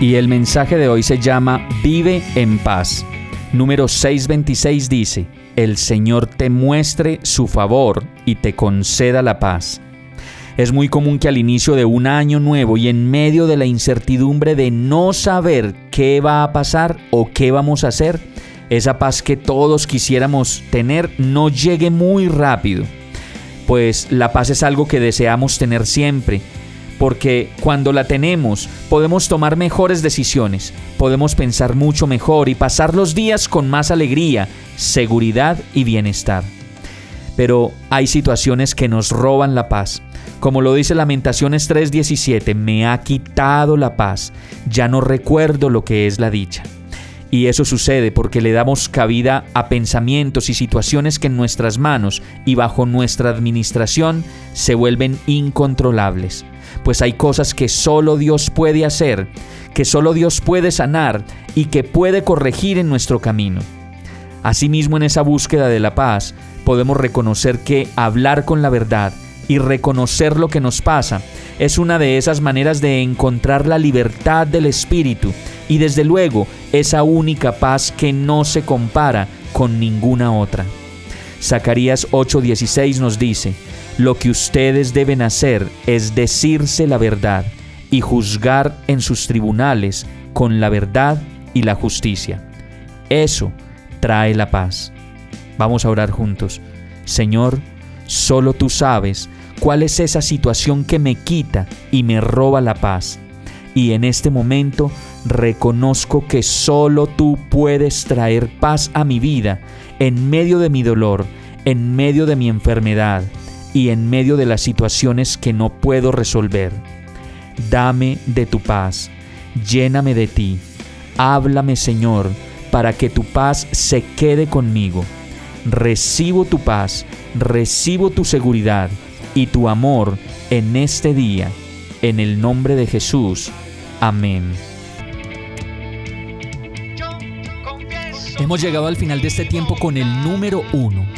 Y el mensaje de hoy se llama Vive en paz. Número 626 dice, el Señor te muestre su favor y te conceda la paz. Es muy común que al inicio de un año nuevo y en medio de la incertidumbre de no saber qué va a pasar o qué vamos a hacer, esa paz que todos quisiéramos tener no llegue muy rápido. Pues la paz es algo que deseamos tener siempre, porque cuando la tenemos podemos tomar mejores decisiones, podemos pensar mucho mejor y pasar los días con más alegría, seguridad y bienestar. Pero hay situaciones que nos roban la paz. Como lo dice Lamentaciones 3:17, me ha quitado la paz, ya no recuerdo lo que es la dicha. Y eso sucede porque le damos cabida a pensamientos y situaciones que en nuestras manos y bajo nuestra administración se vuelven incontrolables pues hay cosas que solo Dios puede hacer, que solo Dios puede sanar y que puede corregir en nuestro camino. Asimismo, en esa búsqueda de la paz, podemos reconocer que hablar con la verdad y reconocer lo que nos pasa es una de esas maneras de encontrar la libertad del espíritu y desde luego esa única paz que no se compara con ninguna otra. Zacarías 8:16 nos dice, lo que ustedes deben hacer es decirse la verdad y juzgar en sus tribunales con la verdad y la justicia. Eso trae la paz. Vamos a orar juntos. Señor, solo tú sabes cuál es esa situación que me quita y me roba la paz. Y en este momento reconozco que solo tú puedes traer paz a mi vida en medio de mi dolor, en medio de mi enfermedad y en medio de las situaciones que no puedo resolver. Dame de tu paz, lléname de ti, háblame Señor, para que tu paz se quede conmigo. Recibo tu paz, recibo tu seguridad y tu amor en este día, en el nombre de Jesús. Amén. Hemos llegado al final de este tiempo con el número uno